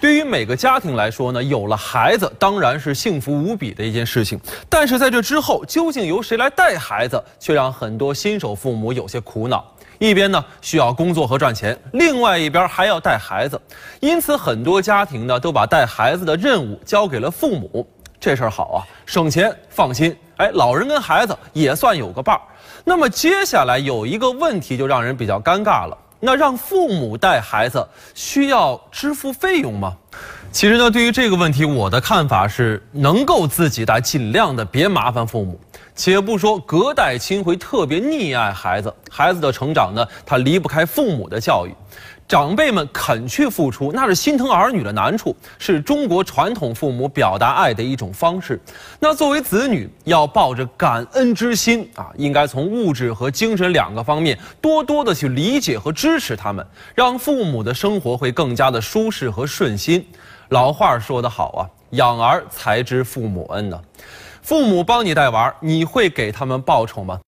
对于每个家庭来说呢，有了孩子当然是幸福无比的一件事情。但是在这之后，究竟由谁来带孩子，却让很多新手父母有些苦恼。一边呢需要工作和赚钱，另外一边还要带孩子，因此很多家庭呢都把带孩子的任务交给了父母。这事儿好啊，省钱放心。哎，老人跟孩子也算有个伴儿。那么接下来有一个问题就让人比较尴尬了。那让父母带孩子需要支付费用吗？其实呢，对于这个问题，我的看法是，能够自己带，尽量的别麻烦父母。且不说隔代亲会特别溺爱孩子，孩子的成长呢，他离不开父母的教育。长辈们肯去付出，那是心疼儿女的难处，是中国传统父母表达爱的一种方式。那作为子女，要抱着感恩之心啊，应该从物质和精神两个方面多多的去理解和支持他们，让父母的生活会更加的舒适和顺心。老话说得好啊，养儿才知父母恩呢。父母帮你带娃，你会给他们报酬吗？